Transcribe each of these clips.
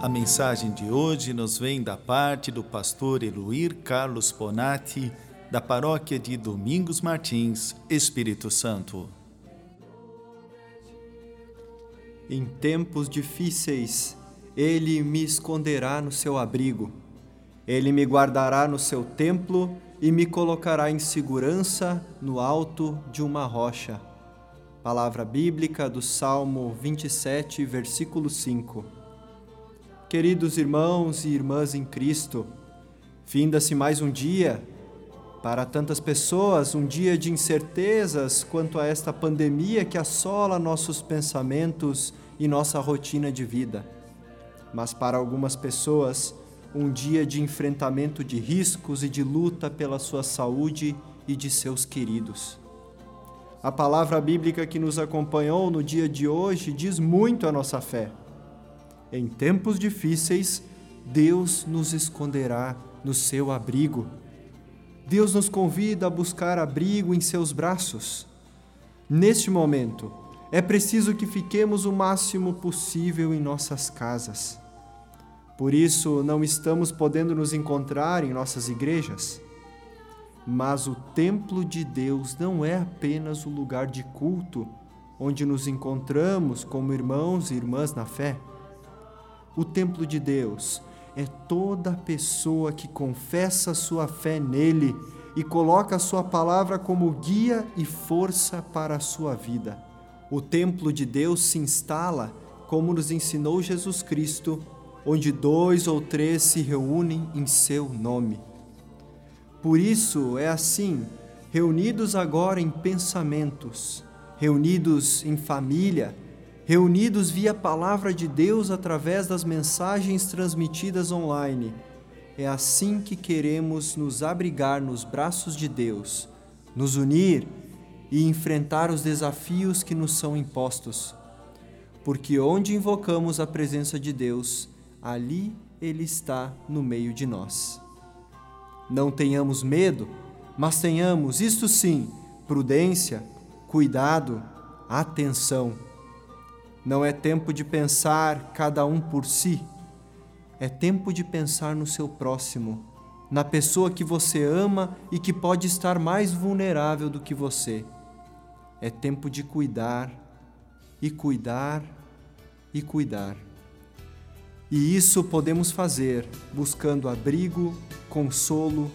a mensagem de hoje nos vem da parte do pastor Eluir Carlos Ponati, da paróquia de Domingos Martins, Espírito Santo. Em tempos difíceis, ele me esconderá no seu abrigo. Ele me guardará no seu templo e me colocará em segurança no alto de uma rocha. Palavra bíblica do Salmo 27, versículo 5. Queridos irmãos e irmãs em Cristo, finda-se mais um dia para tantas pessoas, um dia de incertezas quanto a esta pandemia que assola nossos pensamentos e nossa rotina de vida. Mas para algumas pessoas, um dia de enfrentamento de riscos e de luta pela sua saúde e de seus queridos. A palavra bíblica que nos acompanhou no dia de hoje diz muito a nossa fé. Em tempos difíceis, Deus nos esconderá no seu abrigo. Deus nos convida a buscar abrigo em seus braços. Neste momento, é preciso que fiquemos o máximo possível em nossas casas. Por isso, não estamos podendo nos encontrar em nossas igrejas. Mas o templo de Deus não é apenas o lugar de culto onde nos encontramos como irmãos e irmãs na fé o templo de Deus é toda pessoa que confessa sua fé nele e coloca a sua palavra como guia e força para a sua vida. O templo de Deus se instala, como nos ensinou Jesus Cristo, onde dois ou três se reúnem em seu nome. Por isso é assim, reunidos agora em pensamentos, reunidos em família, reunidos via palavra de Deus através das mensagens transmitidas online. É assim que queremos nos abrigar nos braços de Deus, nos unir e enfrentar os desafios que nos são impostos. Porque onde invocamos a presença de Deus, ali Ele está no meio de nós. Não tenhamos medo, mas tenhamos, isto sim, prudência, cuidado, atenção não é tempo de pensar cada um por si. É tempo de pensar no seu próximo, na pessoa que você ama e que pode estar mais vulnerável do que você. É tempo de cuidar e cuidar e cuidar. E isso podemos fazer buscando abrigo, consolo,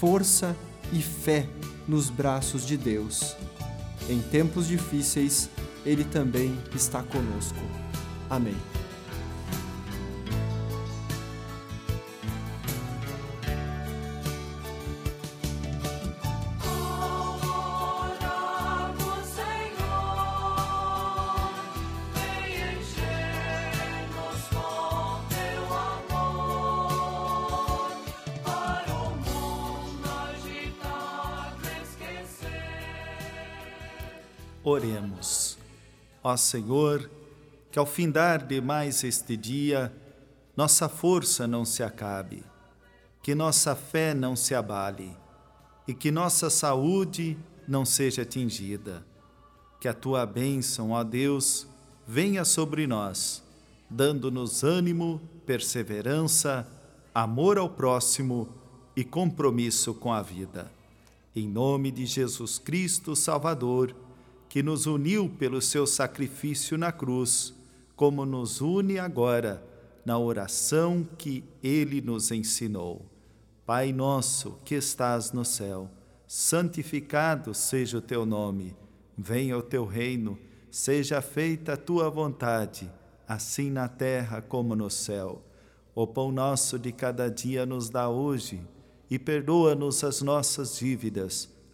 força e fé nos braços de Deus. Em tempos difíceis, ele também está conosco. Amém. Oremos. Ó Senhor, que ao findar de mais este dia, nossa força não se acabe, que nossa fé não se abale e que nossa saúde não seja atingida. Que a tua bênção, ó Deus, venha sobre nós, dando-nos ânimo, perseverança, amor ao próximo e compromisso com a vida. Em nome de Jesus Cristo, Salvador, que nos uniu pelo seu sacrifício na cruz, como nos une agora na oração que ele nos ensinou. Pai nosso que estás no céu, santificado seja o teu nome. Venha o teu reino, seja feita a tua vontade, assim na terra como no céu. O pão nosso de cada dia nos dá hoje e perdoa-nos as nossas dívidas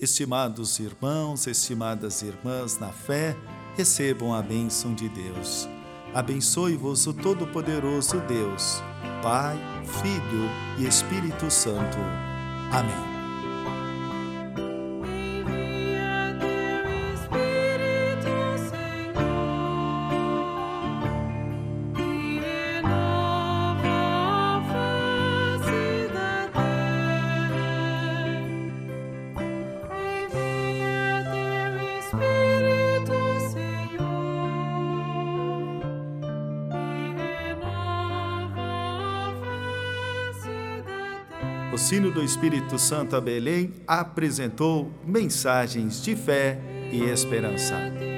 Estimados irmãos, estimadas irmãs na fé, recebam a bênção de Deus. Abençoe-vos o Todo-Poderoso Deus, Pai, Filho e Espírito Santo. Amém. O sino do Espírito Santo a Belém apresentou mensagens de fé e esperança.